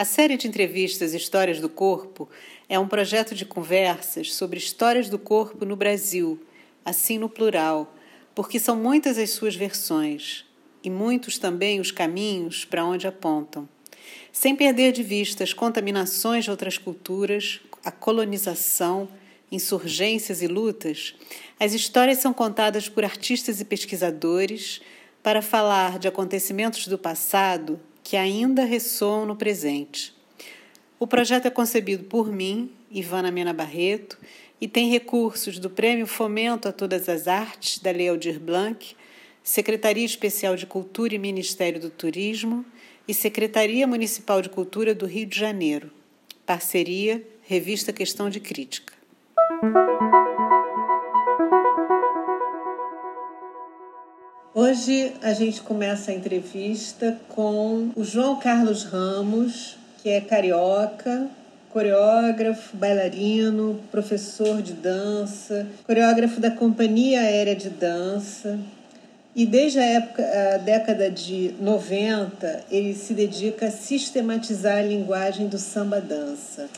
A série de entrevistas Histórias do Corpo é um projeto de conversas sobre histórias do corpo no Brasil, assim no plural, porque são muitas as suas versões e muitos também os caminhos para onde apontam. Sem perder de vista as contaminações de outras culturas, a colonização, insurgências e lutas, as histórias são contadas por artistas e pesquisadores para falar de acontecimentos do passado que ainda ressoam no presente. O projeto é concebido por mim, Ivana Mena Barreto, e tem recursos do Prêmio Fomento a Todas as Artes, da Lei Aldir Blanc, Secretaria Especial de Cultura e Ministério do Turismo e Secretaria Municipal de Cultura do Rio de Janeiro. Parceria Revista Questão de Crítica. Hoje a gente começa a entrevista com o João Carlos Ramos, que é carioca, coreógrafo, bailarino, professor de dança, coreógrafo da Companhia Aérea de Dança. E desde a época, a década de 90, ele se dedica a sistematizar a linguagem do samba dança.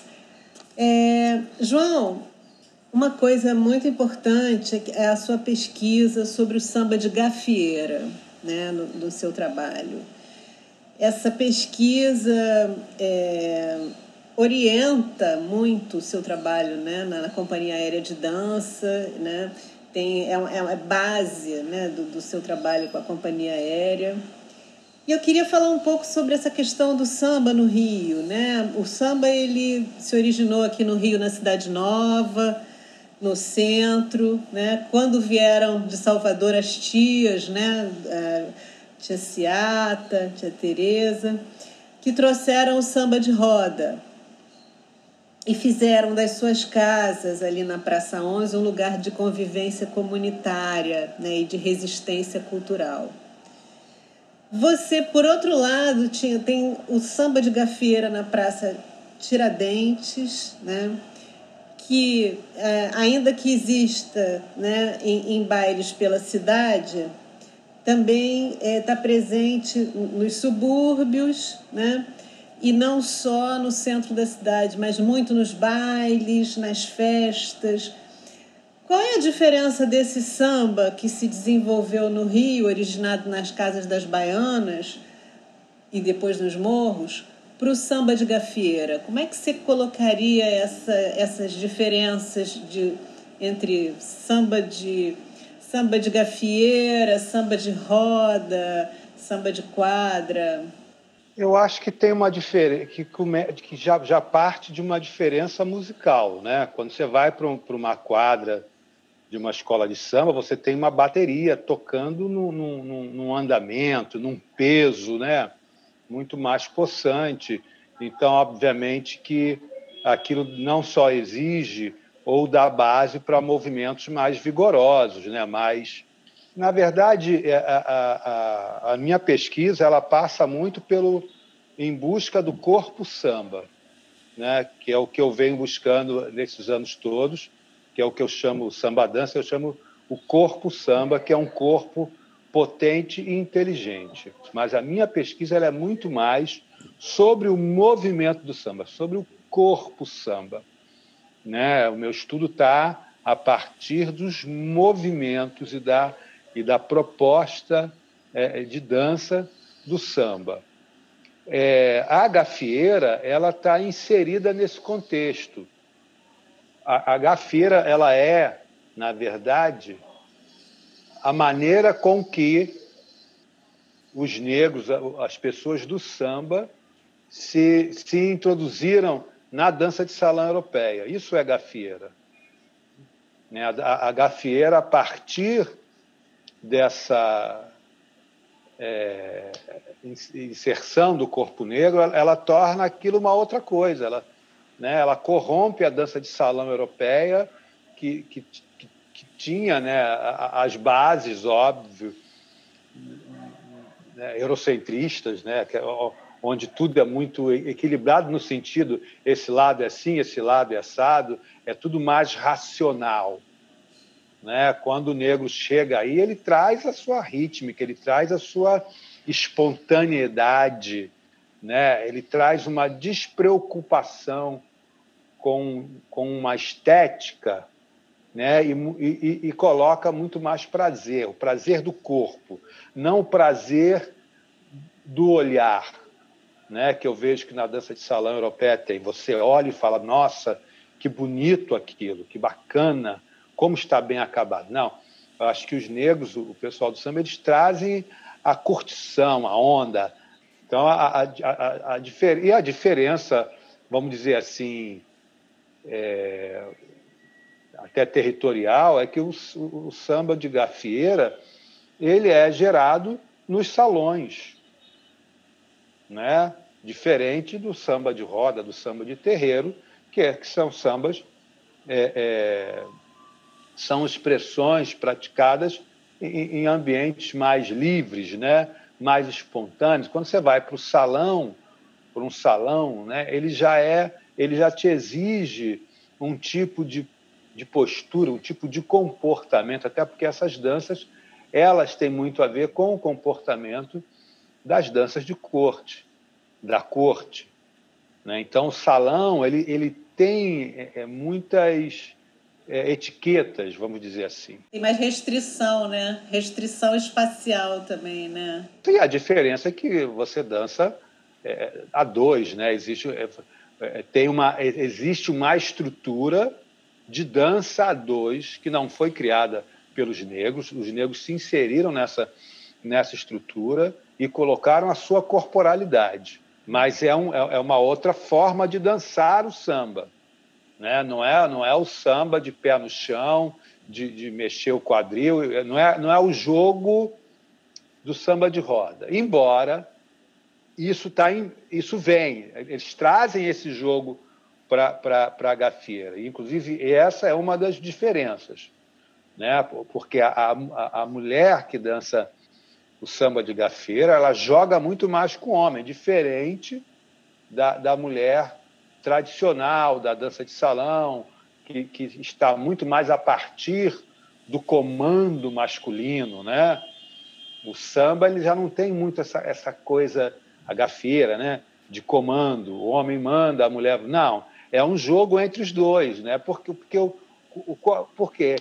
É, João, uma coisa muito importante é a sua pesquisa sobre o samba de gafieira, né, no, no seu trabalho. Essa pesquisa é, orienta muito o seu trabalho né, na, na, companhia aérea de dança, né, tem, é, é base né, do, do seu trabalho com a companhia aérea. E eu queria falar um pouco sobre essa questão do samba no Rio, né? O samba ele se originou aqui no Rio, na Cidade Nova, no centro, né? Quando vieram de Salvador as tias, né? A tia Ciata, tia Teresa, que trouxeram o samba de roda e fizeram das suas casas ali na Praça 11 um lugar de convivência comunitária né? e de resistência cultural. Você, por outro lado, tinha, tem o samba de gafieira na Praça Tiradentes, né? Que, é, ainda que exista né, em, em bailes pela cidade, também está é, tá presente nos subúrbios, né? e não só no centro da cidade, mas muito nos bailes, nas festas. Qual é a diferença desse samba que se desenvolveu no Rio, originado nas casas das baianas e depois nos morros, para o samba de gafieira? Como é que você colocaria essa, essas diferenças de, entre samba de, samba de gafieira, samba de roda, samba de quadra? Eu acho que tem uma diferença, que, que já, já parte de uma diferença musical. Né? Quando você vai para um, uma quadra de uma escola de samba, você tem uma bateria tocando num, num, num andamento, num peso, né? Muito mais possante. Então, obviamente que aquilo não só exige ou dá base para movimentos mais vigorosos, né? mais na verdade, é, a, a, a, minha pesquisa ela passa muito pelo em busca do corpo samba, né? que é o que eu venho buscando nesses anos todos, que é o que eu chamo samba dança, eu chamo o corpo samba, que é um corpo potente e inteligente. Mas a minha pesquisa é muito mais sobre o movimento do samba, sobre o corpo samba. Né? O meu estudo está a partir dos movimentos e da, e da proposta é, de dança do samba. É, a gafieira ela está inserida nesse contexto. A, a gafieira ela é, na verdade, a maneira com que os negros, as pessoas do samba, se, se introduziram na dança de salão europeia. Isso é gafieira. Né? A, a gafieira, a partir dessa é, inserção do corpo negro, ela, ela, torna aquilo uma outra coisa. Ela, né, ela corrompe a dança de salão europeia, que, que, tinha né, as bases, óbvio, né, eurocentristas, né, é onde tudo é muito equilibrado no sentido esse lado é assim, esse lado é assado, é tudo mais racional. Né? Quando o negro chega aí, ele traz a sua rítmica, ele traz a sua espontaneidade, né? Ele traz uma despreocupação com, com uma estética né? E, e, e, coloca muito mais prazer, o prazer do corpo, não o prazer do olhar, né? que eu vejo que na dança de salão europeia tem. Você olha e fala, nossa, que bonito aquilo, que bacana, como está bem acabado. Não, eu acho que os negros, o pessoal do samba, eles trazem a curtição, a onda. Então, a, a, a, a e a diferença, vamos dizer assim, é... até territorial, é que o, o samba de gafieira ele é gerado nos salões, né? diferente do samba de roda, do samba de terreiro, que, é, que são sambas, é, é, são expressões praticadas em, em, ambientes mais livres, né? mais espontâneos. Quando você vai para o salão, para um salão, né? ele já é, ele já te exige um tipo de, de postura, um tipo de comportamento, até porque essas danças elas têm muito a ver com o comportamento das danças de corte da corte. Né? Então, o salão ele, ele tem é, é, muitas é, etiquetas, vamos dizer assim. Tem mais restrição, né? Restrição espacial também, né? Sim, a diferença é que você dança é, a dois, né? Existe, é, é, tem uma, existe uma estrutura de dança a dois que não foi criada pelos negros. Os negros se inseriram nessa, nessa estrutura e colocaram a sua corporalidade mas é, um, é, é uma outra forma de dançar o samba. Né? Não, é, não é o samba de pé no chão, de, de mexer o quadril, não é, não é o jogo do samba de roda. Embora isso, tá em, isso vem, eles trazem esse jogo para a gafieira. Inclusive, essa é uma das diferenças, né? porque a, a, a mulher que dança o samba de gafeira, ela joga muito mais com o homem, diferente da, da mulher tradicional, da dança de salão, que, que está muito mais a partir do comando masculino, né? O samba ele já não tem muito essa, essa coisa, a gafeira, né? De comando, o homem manda, a mulher. Não, é um jogo entre os dois, né? Porque, porque, o, o, porque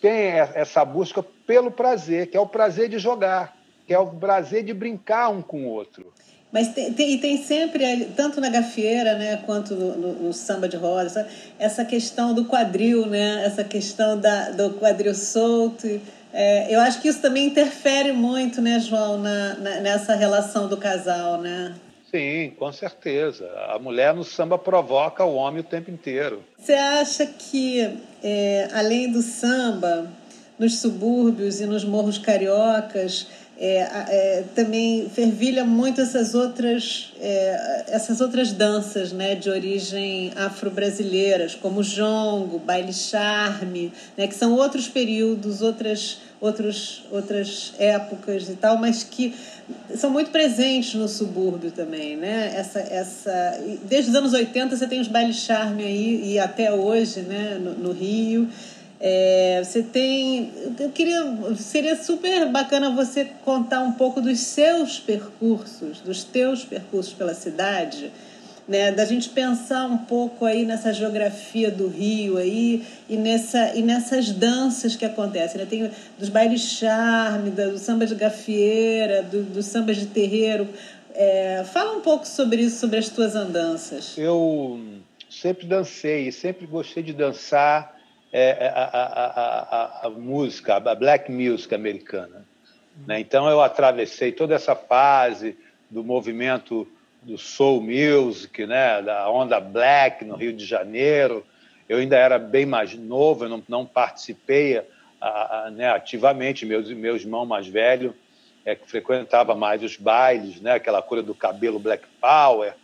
tem essa busca pelo prazer, que é o prazer de jogar que é o prazer de brincar um com o outro. Mas tem, tem, tem sempre, tanto na gafieira, né, quanto no, no, no, samba de roda, essa questão do quadril, né, essa questão da, do quadril solto. É, eu acho que isso também interfere muito, né, João, na, na, nessa relação do casal, né? Sim, com certeza. A mulher no samba provoca o homem o tempo inteiro. Você acha que, é, além do samba, nos subúrbios e nos morros cariocas, é, é, também fervilha muito essas outras, é, essas outras danças né, de origem afro-brasileiras, como jongo, baile charme, né, que são outros períodos, outras, outros, outras épocas e tal, mas que são muito presentes no subúrbio também. Né? Essa, essa, desde os anos 80 você tem os bailes charme aí, e até hoje né, no, no Rio. É, você tem. Eu queria. Seria super bacana você contar um pouco dos seus percursos, dos teus percursos pela cidade, né? Da gente pensar um pouco aí nessa geografia do Rio aí e, nessa, e nessas danças que acontecem. Né? Tem dos bailes charme, do samba de gafieira, do, do samba de terreiro. É, fala um pouco sobre isso, sobre as tuas andanças. Eu sempre dancei, sempre gostei de dançar é, é, a, a, a, a, música, a black music americana. Né? Então eu atravessei toda essa fase do movimento do soul music, né? da onda black no Rio de Janeiro. Eu ainda era bem mais novo, eu não, não participei né, ativamente. Meu, meu irmão mais velho é que frequentava mais os bailes, né? aquela coisa do cabelo black power.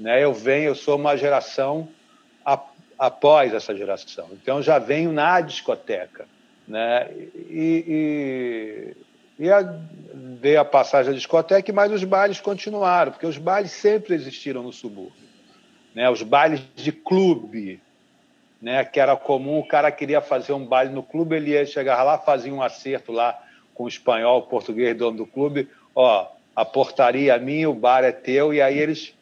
Né? Eu venho, eu sou uma geração após essa geração. Então já venho na discoteca, né? E, e, e a, dei a passagem da discoteca, mas os bailes continuaram, porque os bailes sempre existiram no subúrbio, né? Os bailes de clube, né? Que era comum, o cara queria fazer um baile no clube, ele ia chegar lá, fazia um acerto lá com o espanhol, o português, dono do clube, ó, a portaria é minha, o bar é teu, e aí eles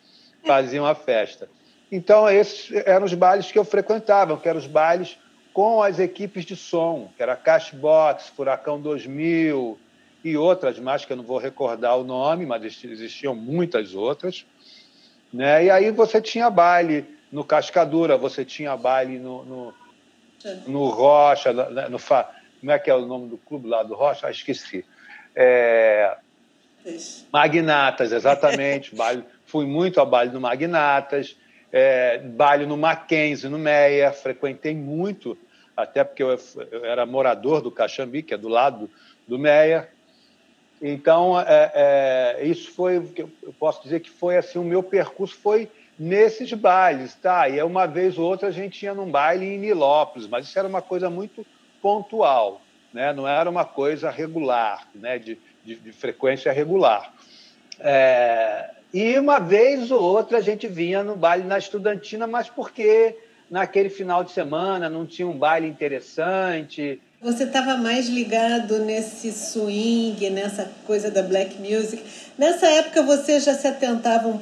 faziam a festa. Então, esses eram os bailes que eu frequentava, que eram os bailes com as equipes de som, que era Cashbox, Furacão 2000 e outras mais, que eu não vou recordar o nome, mas existiam muitas outras. Né? E aí você tinha baile no Cascadura, você tinha baile no, no, no Rocha, no, no, como é que é o nome do clube lá do Rocha? Ah, esqueci. É... Magnatas, exatamente. baile, fui muito a baile no Magnatas, é, baile no Mackenzie, no Meia, frequentei muito, até porque eu, eu, era morador do Caxambi, que é do lado do, Meia. Então, é, é, isso foi, eu posso dizer que foi assim, o meu percurso foi nesses bailes, tá? E uma vez ou outra a gente ia num baile em Nilópolis, mas isso era uma coisa muito pontual, né? Não era uma coisa regular, né? De, de, de frequência regular. É, e uma vez ou outra a gente vinha no baile na estudantina, mas porque naquele final de semana não tinha um baile interessante. Você estava mais ligado nesse swing, nessa coisa da black music. Nessa época você já se atentava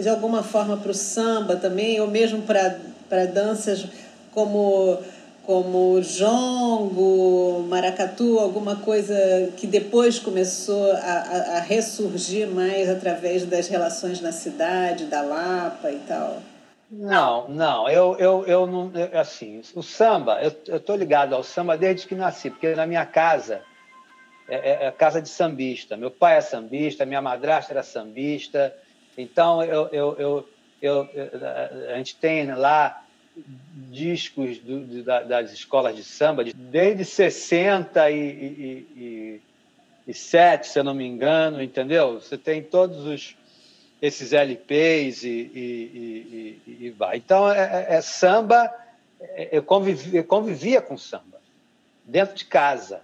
de alguma forma para o samba também, ou mesmo para danças como como jongo, maracatu, alguma coisa que depois começou a, a, a, ressurgir mais através das relações na cidade, da Lapa e tal? Não, não, eu, eu, eu não, assim, o samba, eu estou ligado ao samba desde que nasci, porque na minha casa é, é, é casa de sambista, meu pai é sambista, minha madrasta era sambista, então eu, eu, eu, eu a gente tem lá discos do, das escolas de samba, desde 67, se eu não me engano, entendeu? Você tem todos os, esses LPs e, e, e, e vai. Então, é, é, é samba, é, eu convivia, eu convivia com samba, dentro de casa,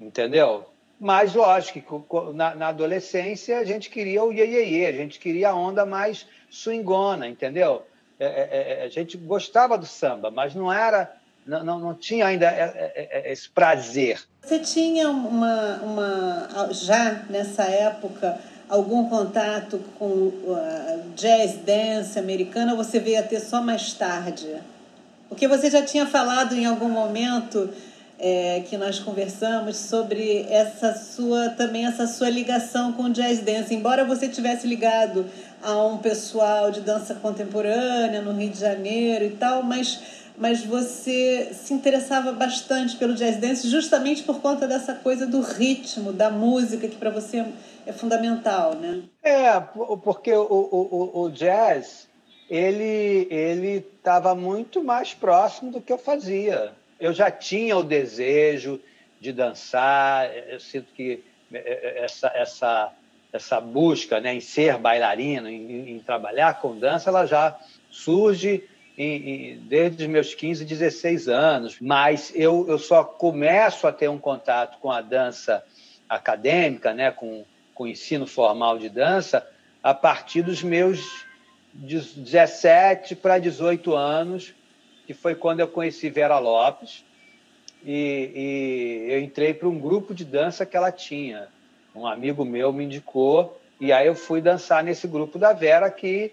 entendeu? Mas, lógico, que na, na adolescência a gente queria o iê, a gente queria a onda mais swingona, entendeu? É, é, é, a gente gostava do samba, mas não era, não, não, não tinha ainda esse prazer. Você tinha uma, uma já nessa época algum contato com uh, jazz dance americana você veio a ter só mais tarde? Porque você já tinha falado em algum momento é, que nós conversamos sobre essa sua também essa sua ligação com jazz dance, embora você tivesse ligado a um pessoal de dança contemporânea no Rio de Janeiro e tal, mas, mas você se interessava bastante pelo jazz dance justamente por conta dessa coisa do ritmo, da música, que para você é fundamental, né? É, porque o, o, o jazz, ele ele estava muito mais próximo do que eu fazia. Eu já tinha o desejo de dançar, eu sinto que é, é, essa, essa essa busca né, em ser bailarino, em, em trabalhar com dança, ela já surge em, em, desde os meus 15, 16 anos. Mas eu, eu só começo a ter um contato com a dança acadêmica, né, com, com o ensino formal de dança, a partir dos meus 17 para 18 anos, que foi quando eu conheci Vera Lopes. E, e eu entrei para um grupo de dança que ela tinha, um amigo meu me indicou e aí eu fui dançar nesse grupo da Vera que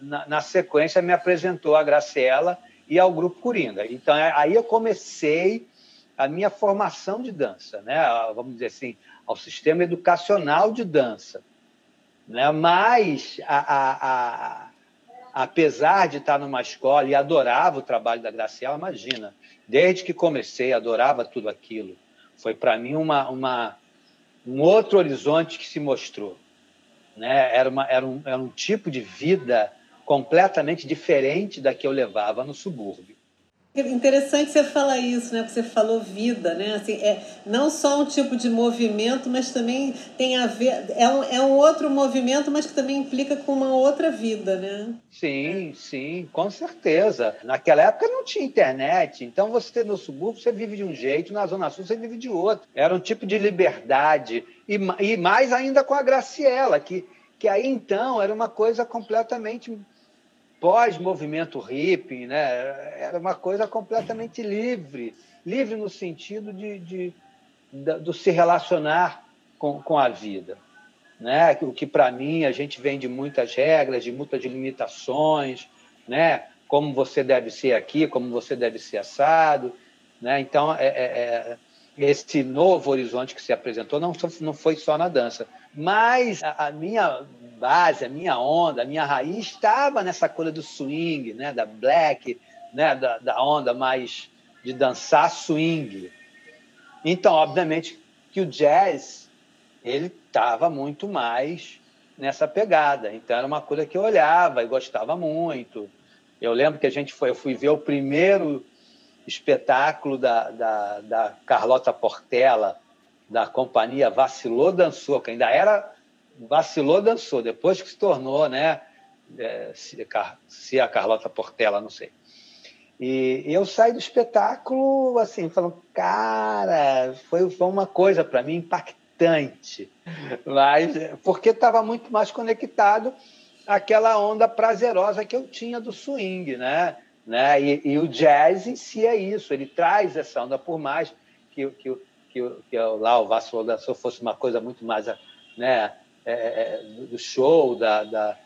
na, na sequência me apresentou a Graciela e ao grupo Coringa. Então é, aí eu comecei a minha formação de dança, né? Vamos dizer assim, ao sistema educacional de dança, né? Mas a, a, a, apesar de estar numa escola e adorava o trabalho da Graciela, imagina, desde que comecei adorava tudo aquilo. Foi para mim uma, uma um outro horizonte que se mostrou. Né? Era, uma, era, um, era um tipo de vida completamente diferente da que eu levava no subúrbio. Interessante você falar isso, né? Porque você falou vida, né? Assim, é não só um tipo de movimento, mas também tem a ver. É um, é um outro movimento, mas que também implica com uma outra vida, né? Sim, sim, com certeza. Naquela época não tinha internet, então você no subúrbio você vive de um jeito, na Zona Sul você vive de outro. Era um tipo de liberdade. E, e mais ainda com a Graciela, que, que aí então era uma coisa completamente pós-movimento hippie, né? era uma coisa completamente livre, livre no sentido de, de, de, de se relacionar com, com a vida. né? O que para mim a gente vem de muitas regras, de muitas limitações, né? Como você deve ser aqui, como você deve ser assado, né? Então é, é, é esse novo horizonte que se apresentou não, não foi só na dança, mas a, a, minha base, a minha onda, a minha raiz estava nessa coisa do swing, né? Da black, né? Da, da onda mais de dançar swing. Então, obviamente, que o jazz ele estava muito mais nessa pegada. Então era uma coisa que eu olhava e gostava muito. Eu lembro que a gente foi, eu fui ver o primeiro espetáculo da, da, da Carlota Portela, da companhia Vacilou Dançou, que ainda era Vacilou Dançou, depois que se tornou, né? É, se, a Carlota Portela, não sei. E, e eu saí do espetáculo assim, falando, cara, foi, foi uma coisa para mim impactante, mas porque estava muito mais conectado àquela onda prazerosa que eu tinha do swing, né? né? E, e o jazz em si é isso, ele traz essa onda, por mais que, que, que, que lá o Vasco Dançou fosse uma coisa muito mais né, é, é, do show, da, da,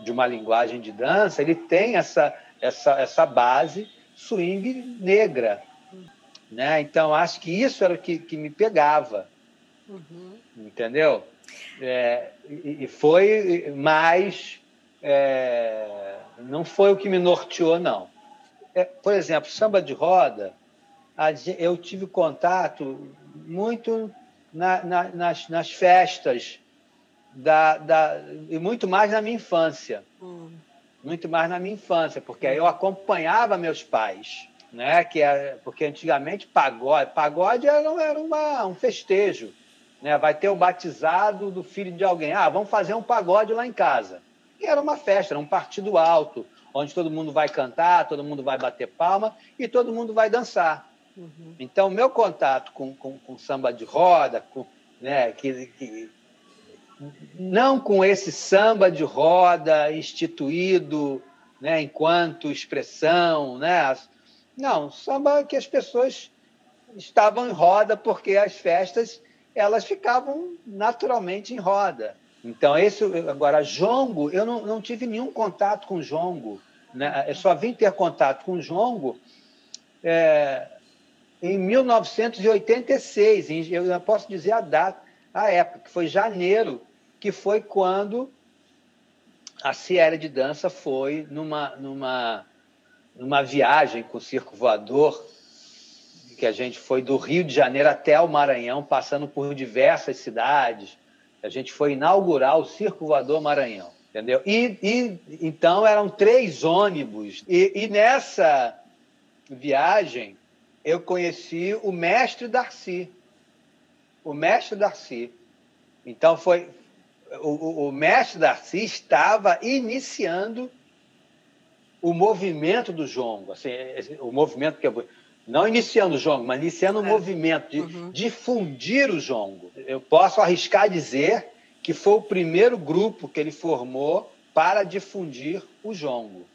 de uma linguagem de dança, ele tem essa essa, essa base swing negra. Né? Então, acho que isso era o que, que me pegava. Uhum. Entendeu? É, e, e, foi mais. É, não foi o que me norteou, não. É, por exemplo, samba de roda, eu tive contato muito na, na, nas, nas festas da, da, e muito mais na minha infância. Uhum muito mais na minha infância, porque eu acompanhava meus pais, né? Que é, porque antigamente pagode, pagode era, era uma, um festejo, né? Vai ter o batizado do filho de alguém, ah, vamos fazer um pagode lá em casa. E era uma festa, era um partido alto, onde todo mundo vai cantar, todo mundo vai bater palma e todo mundo vai dançar. Uhum. Então, meu contato com, com, com samba de roda, com, né, que, que não com esse samba de roda instituído né, enquanto expressão, né? Não, samba que as pessoas estavam em roda porque as festas elas ficavam naturalmente em roda. Então, esse, agora, jongo, eu não, não tive nenhum contato com jongo. Né? Eu só vim ter contato com jongo é, em 1986. Eu posso dizer a data, a época, que foi janeiro que foi quando a Sierra de Dança foi numa, numa, numa viagem com o circo voador, que a gente foi do Rio de Janeiro até o Maranhão, passando por diversas cidades. A gente foi inaugurar o Circo Voador Maranhão, entendeu? E, e então eram três ônibus. E, e nessa viagem eu conheci o mestre Darcy. O mestre Darcy. Então foi, o, o mestre Darcy estava iniciando o movimento do jongo, assim, o movimento que não iniciando o jongo, mas iniciando o é. movimento de uhum. difundir o jongo. Eu posso arriscar dizer que foi o primeiro grupo que ele formou para difundir o jongo.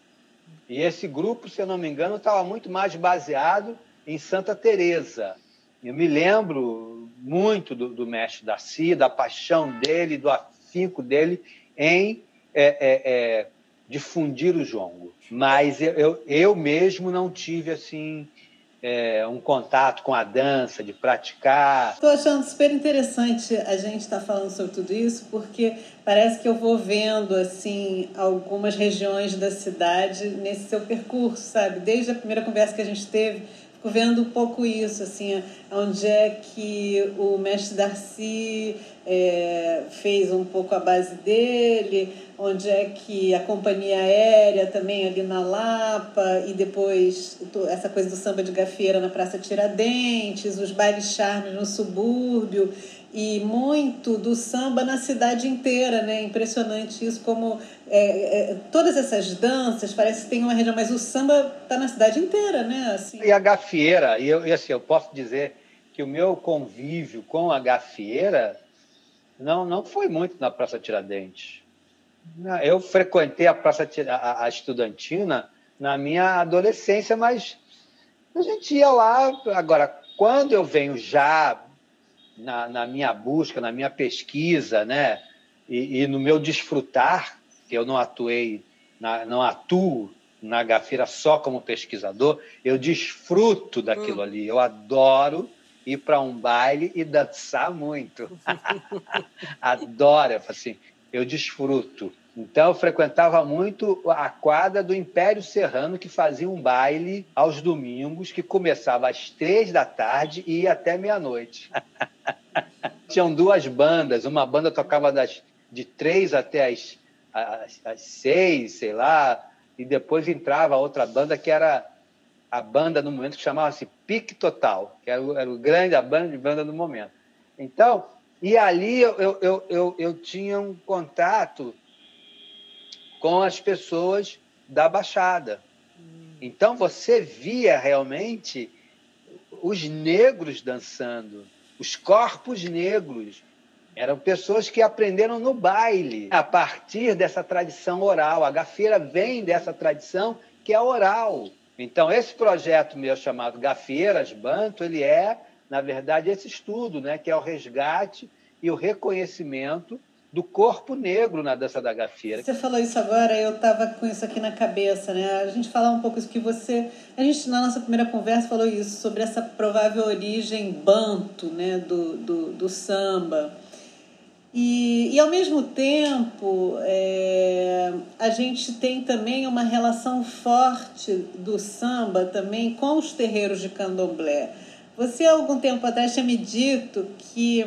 E esse grupo, se eu não me engano, estava muito mais baseado em Santa Teresa. Eu me lembro muito do, do mestre Darcy, da paixão dele, do afinco dele em é, é, é, difundir o jongo. Mas eu, eu, eu mesmo não tive assim é, um contato com a dança, de praticar. Estou achando super interessante a gente estar tá falando sobre tudo isso, porque parece que eu vou vendo assim algumas regiões da cidade nesse seu percurso, sabe? Desde a primeira conversa que a gente teve vendo um pouco isso, assim, onde é que o mestre Darcy é, fez um pouco a base dele, onde é que a companhia aérea também ali na Lapa, e depois essa coisa do samba de gafeira na Praça Tiradentes, os bailes charmes no subúrbio, e muito do samba na cidade inteira, né? Impressionante isso, como é, é, todas essas danças parece que tem uma região, mas o samba está na cidade inteira, né? Assim. E a gafieira, e, eu, e assim, eu posso dizer que o meu convívio com a gafieira não, não foi muito na Praça Tiradentes. Eu frequentei a Praça a, a Estudantina na minha adolescência, mas a gente ia lá. Agora, quando eu venho já na, na minha busca, na minha pesquisa, né? e, e no meu desfrutar, que eu não atuei, na, não atuo na Gafira só como pesquisador, eu desfruto daquilo hum. ali, eu adoro ir para um baile e dançar muito. Adoro, assim, eu desfruto. Então, eu frequentava muito a quadra do Império Serrano, que fazia um baile aos domingos, que começava às três da tarde e ia até meia-noite. Tinham duas bandas, uma banda tocava das, de três até as, as, as seis, sei lá, e depois entrava outra banda que era a banda no momento que chamava-se Pique Total, que era o, era o grande a banda de banda no momento. Então, e ali eu, eu, eu, eu, tinha um contato com as pessoas da Baixada. Então você via realmente os negros dançando, os corpos negros. Eram pessoas que aprenderam no baile, a partir dessa tradição oral. A gafeira vem dessa tradição que é oral. Então, esse projeto meu chamado Gafeiras Banto, ele é, na verdade, esse estudo, né, que é o resgate e o reconhecimento do corpo negro na dança da gafeira. Você falou isso agora, eu estava com isso aqui na cabeça, né? A gente falar um pouco isso que você, a gente na nossa primeira conversa falou isso sobre essa provável origem banto, né, do, do, do samba. E, e ao mesmo tempo, é, a gente tem também uma relação forte do samba também com os terreiros de candomblé. Você, há algum tempo atrás, tinha me dito que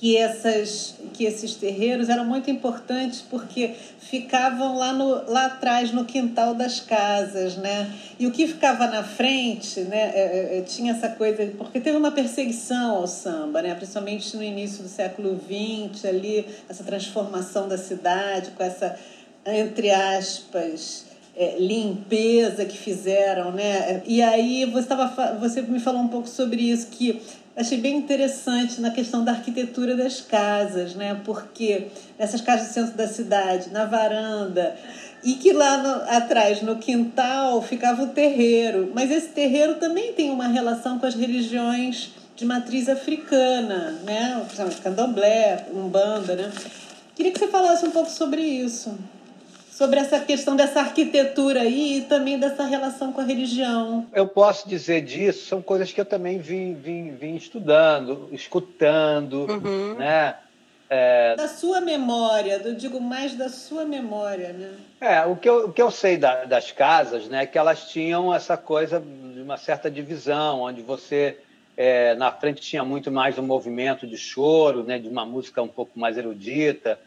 que, essas, que esses terreiros eram muito importantes porque ficavam lá, no, lá atrás, no quintal das casas, né? E o que ficava na frente, né? É, é, é tinha essa coisa... Porque teve uma perseguição ao samba, né? Principalmente no início do século XX, ali, essa transformação da cidade, com essa, entre aspas... É, limpeza que fizeram, né? E aí você, tava, você me falou um pouco sobre isso, que achei bem interessante na questão da arquitetura das casas, né? Porque essas casas do centro da cidade, na varanda, e que lá no, atrás, no quintal, ficava o terreiro. Mas esse terreiro também tem uma relação com as religiões de matriz africana, né? Candomblé, Umbanda, né? Queria que você falasse um pouco sobre isso sobre essa questão dessa arquitetura aí e também dessa relação com a religião. Eu posso dizer disso, são coisas que eu também vim, vim, vim estudando, escutando, uhum. né? É... Da sua memória, eu digo mais da sua memória, né? É, o que eu, o que eu sei da, das casas, né, é que elas tinham essa coisa de uma certa divisão, onde você é, na frente tinha muito mais um movimento de choro, né, de uma música um pouco mais erudita,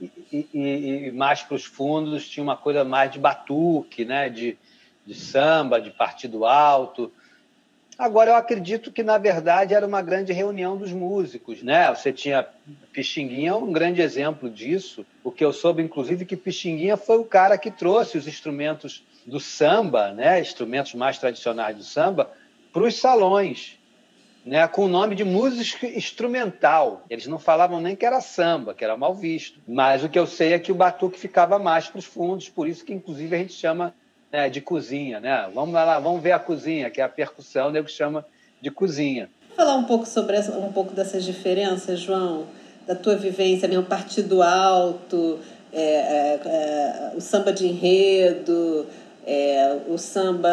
e, e, e mais para os fundos tinha uma coisa mais de batuque, né? de, de samba, de partido alto. Agora, eu acredito que, na verdade, era uma grande reunião dos músicos. Né? Você tinha Pixinguinha, um grande exemplo disso. O que eu soube, inclusive, que Pixinguinha foi o cara que trouxe os instrumentos do samba, né? instrumentos mais tradicionais do samba, para os salões né, com o nome de música instrumental. Eles não falavam nem que era samba, que era mal visto. Mas o que eu sei é que o batuque ficava mais para os fundos, por isso que inclusive a gente chama né, de cozinha, né? Vamos lá, vamos ver a cozinha, que é a percussão, o nego chama de cozinha. Falar um pouco sobre essa, um pouco dessas diferenças, João, da tua vivência, mesmo partido alto, é, é, é, o samba de enredo, é, o samba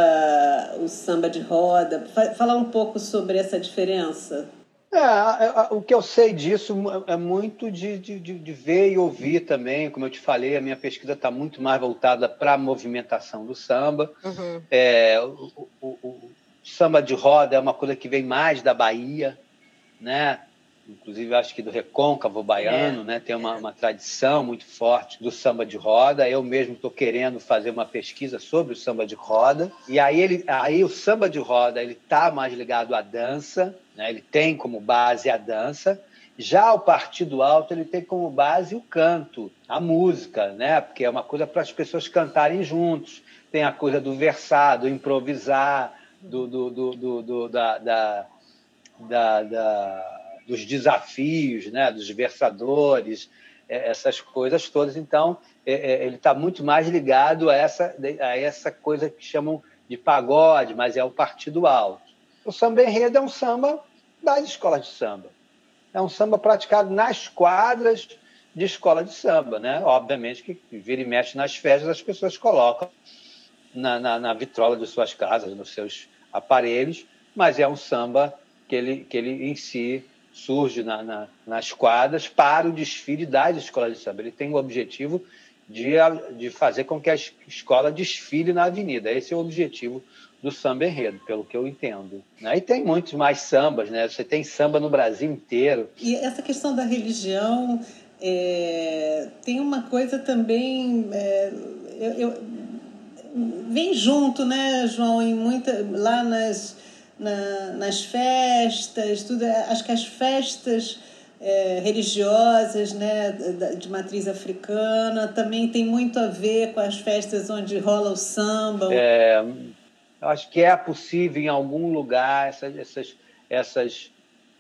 o samba de roda falar um pouco sobre essa diferença é, o que eu sei disso é muito de, de, de ver e ouvir também. Como eu te falei, a minha pesquisa está muito mais voltada para a movimentação do samba. Uhum. É, o, o, o, samba de roda é uma coisa que vem mais da Bahia, né? Inclusive acho que do recôncavo baiano, é. né? Tem uma, uma, tradição muito forte do samba de roda. Eu mesmo estou querendo fazer uma pesquisa sobre o samba de roda. E aí ele, aí o samba de roda ele está mais ligado à dança, né? Ele tem como base a dança. Já o partido alto ele tem como base o canto, a música, né? Porque é uma coisa para as pessoas cantarem juntos. Tem a coisa do versado, improvisar, do, do, do, do, do da, da, da, da dos desafios, né, dos versadores, é, essas coisas todas. Então, é, é, ele está muito mais ligado a essa, a essa coisa que chamam de pagode, mas é o partido alto. O samba enredo é um samba das escolas de samba. É um samba praticado nas quadras de escola de samba, né? Obviamente que vira e mexe nas festas, as pessoas colocam na, na, na vitrola de suas casas, nos seus aparelhos, mas é um samba que ele, que ele em si surge na, na, nas quadras para o desfile das escolas de samba. Ele tem o objetivo de, de fazer com que a escola desfile na avenida. Esse é o objetivo do samba enredo, pelo que eu entendo. Né? E tem muitos mais sambas, né? Você tem samba no Brasil inteiro. E essa questão da religião é, tem uma coisa também. É, eu, eu, vem junto, né, João, em muita, lá nas, na, nas festas, tudo. Acho que as festas é, religiosas, né, de matriz africana, também tem muito a ver com as festas onde rola o samba. É, eu acho que é possível em algum lugar essas, essas, essas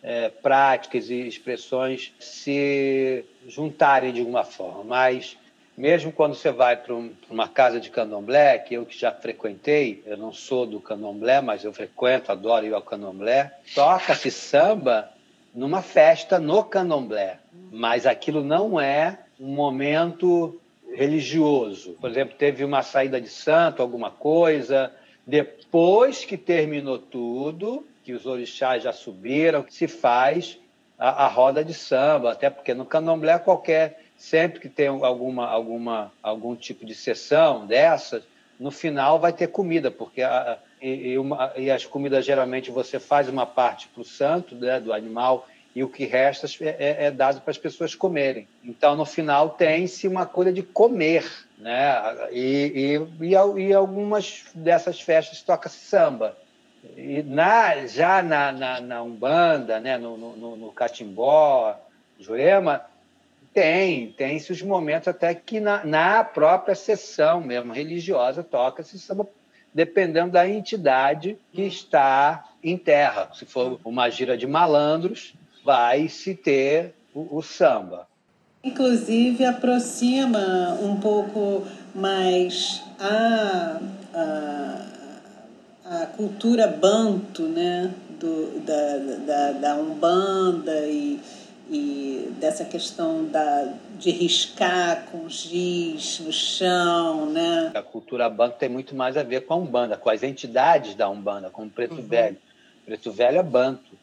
é, práticas e expressões se juntarem de alguma forma, mas mesmo quando você vai para um, uma casa de candomblé, que eu que já frequentei, eu não sou do candomblé, mas eu frequento, adoro ir ao candomblé, toca-se samba numa festa no candomblé, mas aquilo não é um momento religioso. Por exemplo, teve uma saída de santo, alguma coisa, depois que terminou tudo, que os orixás já subiram, se faz a, a roda de samba, até porque no candomblé qualquer sempre que tem alguma, alguma, algum tipo de sessão dessas, no final vai ter comida, porque a, e, uma, e as comidas geralmente você faz uma parte para o santo né, do animal e o que resta é, é, é dado para as pessoas comerem. Então, no final, tem-se uma coisa de comer. Né? E, e, e, algumas dessas festas toca-se samba. E na, já na, na, na Umbanda, né? no, no, no Catimbó, Jurema, tem, tem-se os momentos até que na, na própria sessão mesmo religiosa toca-se samba, dependendo da entidade que está em terra. Se for uma gira de malandros, vai se ter o, o samba. Inclusive aproxima um pouco mais a, a, a cultura banto, né? Do, da, da, da Umbanda e e dessa questão da, de riscar com giz no chão, né? A cultura banto tem muito mais a ver com a Umbanda, com as entidades da Umbanda, com o Preto uhum. Velho. Preto Velho é banto,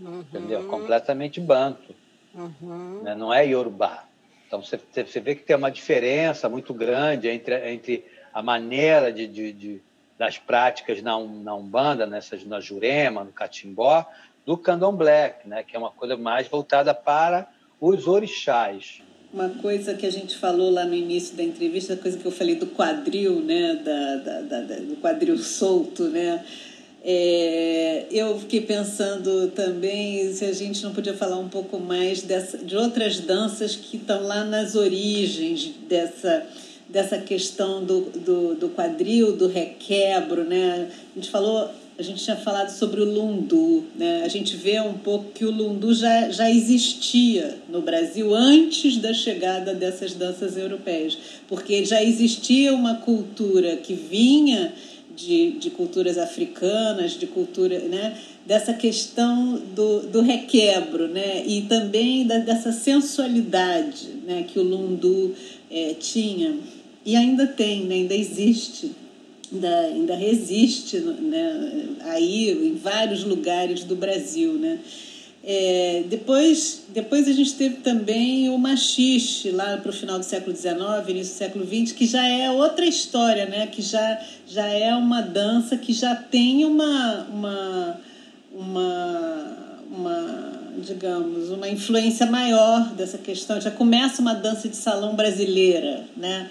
uhum. entendeu? Completamente banto, uhum. né? não é Yorubá. Então você, você vê que tem uma diferença muito grande entre, entre a maneira de, de, de das práticas na, na Umbanda, nessas, na Jurema, no Catimbó, do candomblé, né, que é uma coisa mais voltada para os orixás. Uma coisa que a gente falou lá no início da entrevista, a coisa que eu falei do quadril, né, da, da, da do quadril solto, né, é, eu fiquei pensando também se a gente não podia falar um pouco mais dessa, de outras danças que estão lá nas origens dessa, dessa questão do, do, do quadril, do requebro. Né? A gente falou a gente tinha falado sobre o lundu, né? A gente vê um pouco que o lundu já, já existia no Brasil antes da chegada dessas danças europeias, porque já existia uma cultura que vinha de, de culturas africanas, de cultura, né? Dessa questão do, do requebro, né? E também da, dessa sensualidade, né? Que o lundu é, tinha e ainda tem, né? ainda existe ainda, ainda resiste né, aí em vários lugares do Brasil. Né? É, depois, depois a gente teve também o machixe, lá para o final do século XIX, início do século XX, que já é outra história, né? que já, já é uma dança que já tem uma, uma, uma, uma digamos, uma influência maior dessa questão. Já começa uma dança de salão brasileira, né?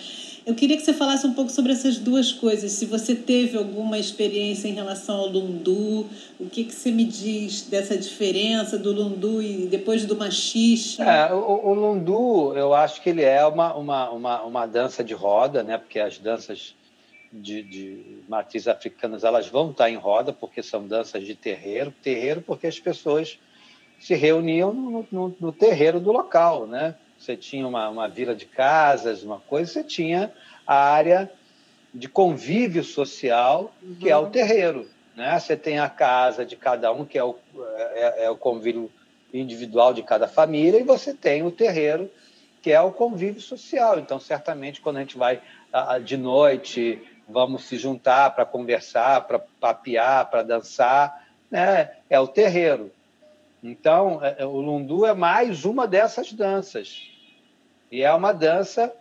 Eu queria que você falasse um pouco sobre essas duas coisas. Se você teve alguma experiência em relação ao lundu, o que, que você me diz dessa diferença do lundu e depois do machixe? É, o, o lundu, eu acho que ele é uma, uma, uma, uma dança de roda, né? porque as danças de, de matriz africanas elas vão estar em roda, porque são danças de terreiro. Terreiro porque as pessoas se reuniam no, no, no terreiro do local, né? Você tinha uma, uma vila de casas, uma coisa, você tinha a área de convívio social, uhum. que é o terreiro. Né? Você tem a casa de cada um, que é o, é, é o convívio individual de cada família, e você tem o terreiro, que é o convívio social. Então, certamente, quando a gente vai de noite, vamos se juntar para conversar, para papear, para dançar, né? é o terreiro. Então, é, é, o lundu é mais uma dessas danças. E é uma dança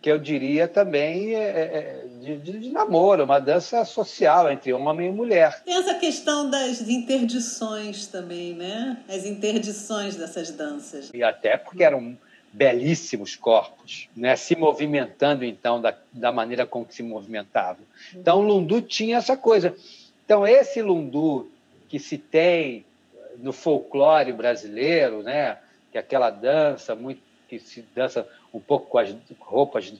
que eu diria também é, é, de, de, namoro, uma dança social entre homem e mulher. Tem essa questão das interdições também, né? As interdições dessas danças. E até porque eram belíssimos corpos, né? se movimentando então da, da maneira como se movimentavam. Então o lundu tinha essa coisa. Então esse lundu que se tem no folclore brasileiro, né? que é aquela dança muito que se dança um pouco com as roupas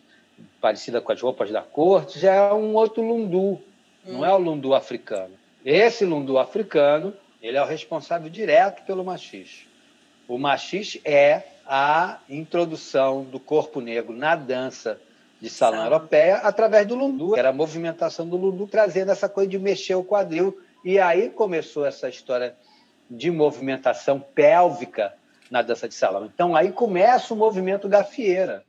parecida com as roupas da corte, já é um outro lundu, hum. não é o lundu africano. Esse lundu africano, ele é o responsável direto pelo machixe. O machixe é a introdução do corpo negro na dança de salão Sim. europeia através do lundu. Era a movimentação do lundu trazendo essa coisa de mexer o quadril. E aí começou essa história de movimentação pélvica na dança de salão. Então aí começa o movimento gafieira.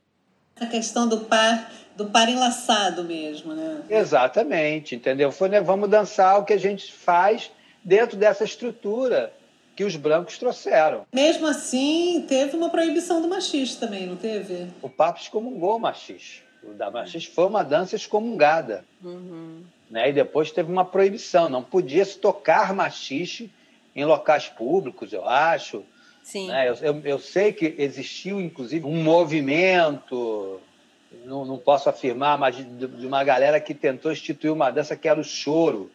A questão do par, do par enlaçado mesmo, né? Exatamente, entendeu? Foi, né, vamos dançar o que a gente faz dentro dessa estrutura que os brancos trouxeram. Mesmo assim, teve uma proibição do machista também, não teve? O Papa excomungou o machista. O da machista foi uma dança excomungada. Uhum. Né? E depois teve uma proibição. Não podia se tocar machixe em locais públicos, eu acho. Sim. Né? Eu, eu, eu, sei que existiu, inclusive, um movimento, não, não posso afirmar, mas de, de, uma galera que tentou instituir uma dança que era o choro,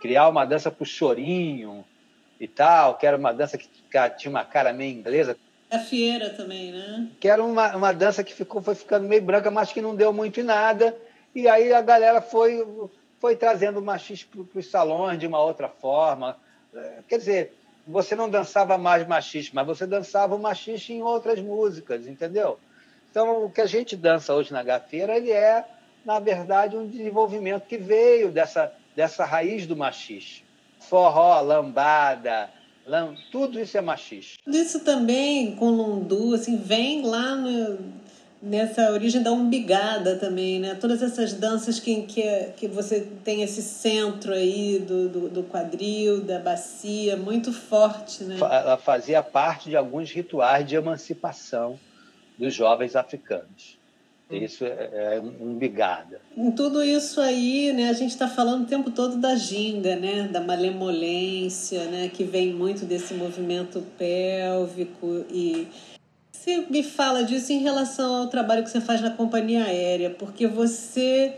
criar uma dança para o chorinho, e tal, que era uma dança que tinha uma cara meio inglesa. A fieira também, né? Que era uma, uma dança que ficou, foi ficando meio branca, mas que não deu muito em nada. E aí a galera foi, foi trazendo o machismo para os salões de uma outra forma. É, quer dizer, você não dançava mais machismo, mas você dançava o machismo em outras músicas, entendeu? Então, o que a gente dança hoje na gafeira, ele é, na verdade, um desenvolvimento que veio dessa, dessa raiz do machismo forró, lambada, lam... tudo isso é machista. Isso também com lundu, assim, vem lá no, nessa origem da umbigada também, né? Todas essas danças que, que, que você tem esse centro aí do, do, do quadril, da bacia, muito forte, né? Ela fazia parte de alguns rituais de emancipação dos jovens africanos. Isso é, é um bigada. Em tudo isso aí, né, a gente está falando o tempo todo da ginga, né, da malemolência, né, que vem muito desse movimento pélvico e você me fala disso em relação ao trabalho que você faz na companhia aérea, porque você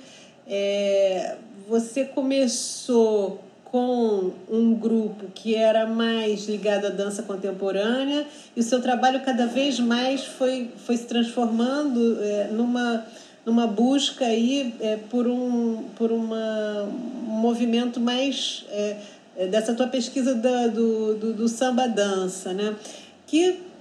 é, você começou com um grupo que era mais ligado à dança contemporânea e o seu trabalho cada vez mais foi, foi se transformando é, numa, numa busca aí é, por, um, por uma, um movimento mais é, é dessa tua pesquisa da, do, do, do samba dança, né? que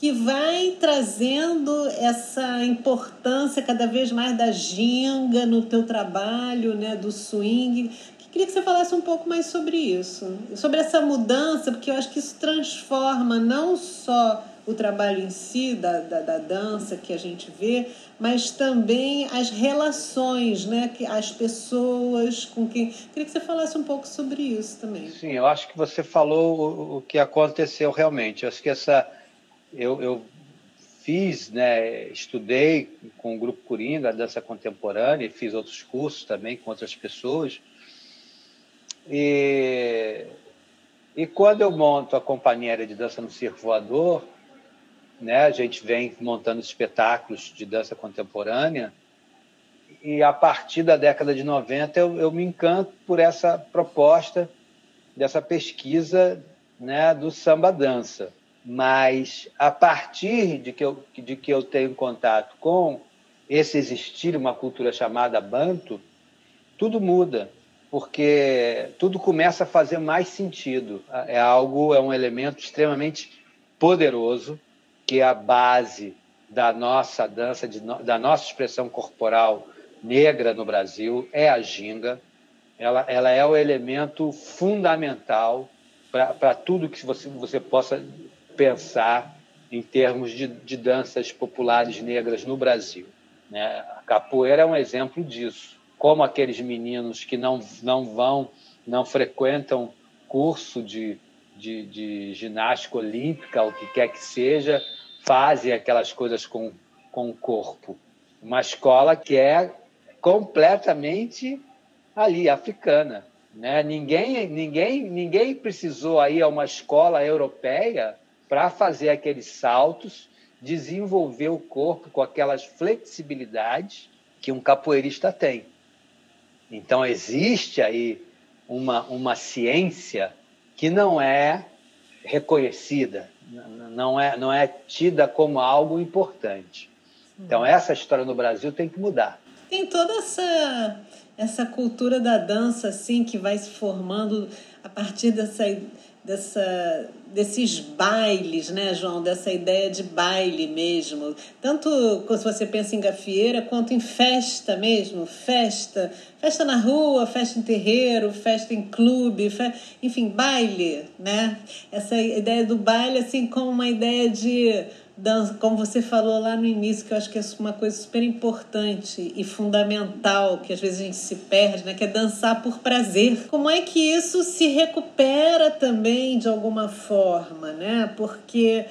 que vai trazendo essa importância cada vez mais da ginga no teu trabalho, né, do swing. Queria que você falasse um pouco mais sobre isso, sobre essa mudança, porque eu acho que isso transforma não só o trabalho em si, da, da, da, dança que a gente vê, mas também as relações, né? As pessoas com quem. Queria que você falasse um pouco sobre isso também. Sim, eu acho que você falou o, o que aconteceu realmente. Eu acho que essa. Eu, eu fiz, né, estudei com o Grupo Coringa, dança contemporânea, e fiz outros cursos também com outras pessoas. E, e quando eu monto a companhia de dança no Circo Voador, né, a gente vem montando espetáculos de dança contemporânea, e a partir da década de 90 eu, eu me encanto por essa proposta dessa pesquisa né, do samba dança. Mas a partir de que, eu, de que eu tenho contato com esse existir uma cultura chamada banto, tudo muda porque tudo começa a fazer mais sentido. É algo, é um elemento extremamente poderoso, que é a base da nossa dança, de, da nossa expressão corporal negra no Brasil, é a ginga. Ela, ela é o elemento fundamental para tudo que você, você possa pensar em termos de, de danças populares negras no Brasil. Né? A capoeira é um exemplo disso. Como aqueles meninos que não, não vão, não frequentam curso de, de, de ginástica olímpica, o que quer que seja, fazem aquelas coisas com, com o corpo. Uma escola que é completamente ali, africana. Né? Ninguém, ninguém, ninguém precisou ir a uma escola europeia para fazer aqueles saltos, desenvolver o corpo com aquelas flexibilidades que um capoeirista tem. Então, existe aí uma, uma ciência que não é reconhecida, não é, não é tida como algo importante. Então, essa história no Brasil tem que mudar. Tem toda essa essa cultura da dança assim que vai se formando a partir dessa, dessa desses bailes, né, João? Dessa ideia de baile mesmo. Tanto se você pensa em gafieira, quanto em festa mesmo. Festa. Festa na rua, festa em terreiro, festa em clube, fe... enfim, baile, né? Essa ideia do baile, assim, como uma ideia de como você falou lá no início, que eu acho que é uma coisa super importante e fundamental, que às vezes a gente se perde, né? que é dançar por prazer. Como é que isso se recupera também de alguma forma, né? Porque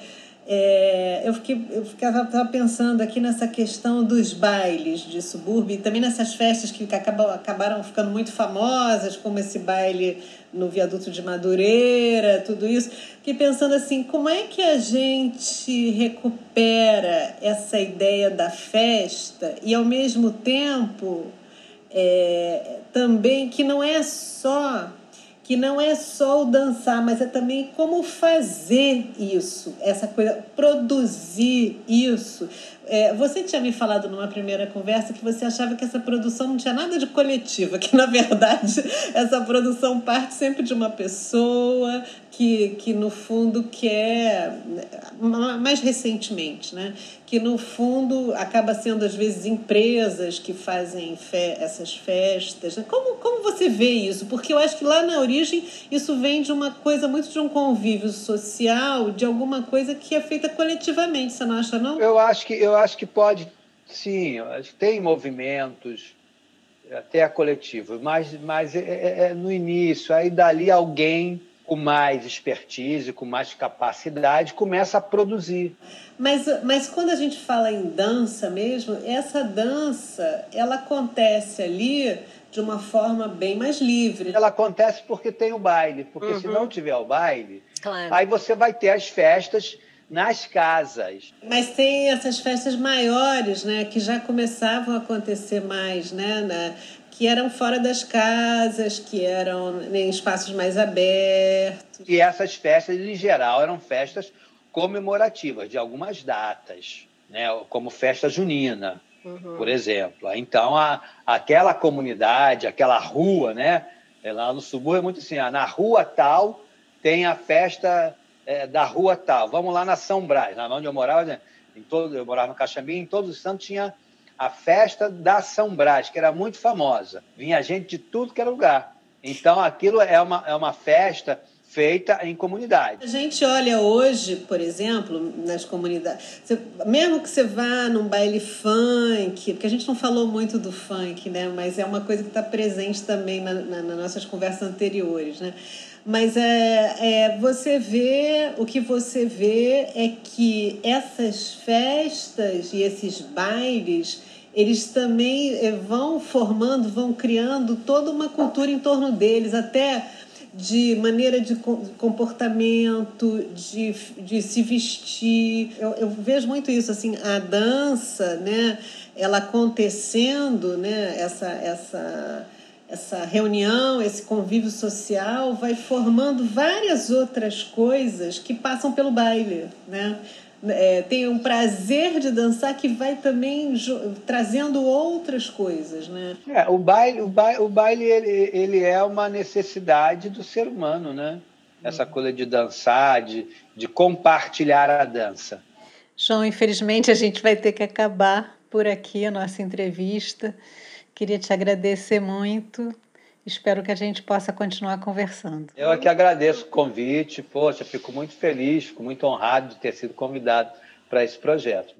é, eu, fiquei, eu ficava pensando aqui nessa questão dos bailes de subúrbio e também nessas festas que acabam, acabaram ficando muito famosas, como esse baile no viaduto de Madureira, tudo isso. Que pensando assim, como é que a gente recupera essa ideia da festa e ao mesmo tempo é, também que não é só que não é só o dançar, mas é também como fazer isso, essa coisa, produzir isso. É, você tinha me falado numa primeira conversa que você achava que essa produção não tinha nada de coletiva, que na verdade essa produção parte sempre de uma pessoa que, que no fundo quer, mais recentemente, né? que no fundo acaba sendo às vezes empresas que fazem fe essas festas. Né? Como, como você vê isso? Porque eu acho que lá na origem isso vem de uma coisa muito de um convívio social, de alguma coisa que é feita coletivamente, você não acha não? Eu acho que eu acho que pode, sim, tem movimentos até coletivos, mas mas é, é, é no início, aí dali alguém com mais expertise, com mais capacidade, começa a produzir. Mas, mas quando a gente fala em dança mesmo, essa dança ela acontece ali de uma forma bem mais livre. Ela acontece porque tem o baile, porque uhum. se não tiver o baile, claro. aí você vai ter as festas nas casas. Mas tem essas festas maiores, né, que já começavam a acontecer mais, né, na, que eram fora das casas, que eram em espaços mais abertos. E essas festas, em geral, eram festas comemorativas de algumas datas, né? como festa junina, uhum. por exemplo. Então, a, aquela comunidade, aquela rua, né? É, lá no subúrbio é muito assim, ah, na rua tal tem a festa é, da rua tal. Vamos lá na São Brás, lá onde eu morava, em todo, eu morava no Caxambi, em todos os santos tinha a festa da São Brás, que era muito famosa. Vinha gente de tudo que era lugar. Então, aquilo é uma, é uma festa feita em comunidade. A gente olha hoje, por exemplo, nas comunidades, você, mesmo que você vá num baile funk, porque a gente não falou muito do funk, né? Mas é uma coisa que está presente também na, na, nas nossas conversas anteriores, né? Mas é, é, você vê, o que você vê é que essas festas e esses bailes eles também eh, vão formando, vão criando toda uma cultura em torno deles, até de maneira de comportamento, de, de se vestir. Eu, eu vejo muito isso, assim, a dança, né, ela acontecendo, né, essa, essa, essa reunião, esse convívio social vai formando várias outras coisas que passam pelo baile, né? é, tem um prazer de dançar que vai também trazendo outras coisas, né? É, o baile, o baile, o baile ele, ele é uma necessidade do ser humano, né? Essa uhum. coisa de dançar, de, de compartilhar a dança. João, infelizmente a gente vai ter que acabar por aqui a nossa entrevista. Queria te agradecer muito Espero que a gente possa continuar conversando. Eu aqui agradeço o convite, poxa, fico muito feliz, fico muito honrado de ter sido convidado para esse projeto.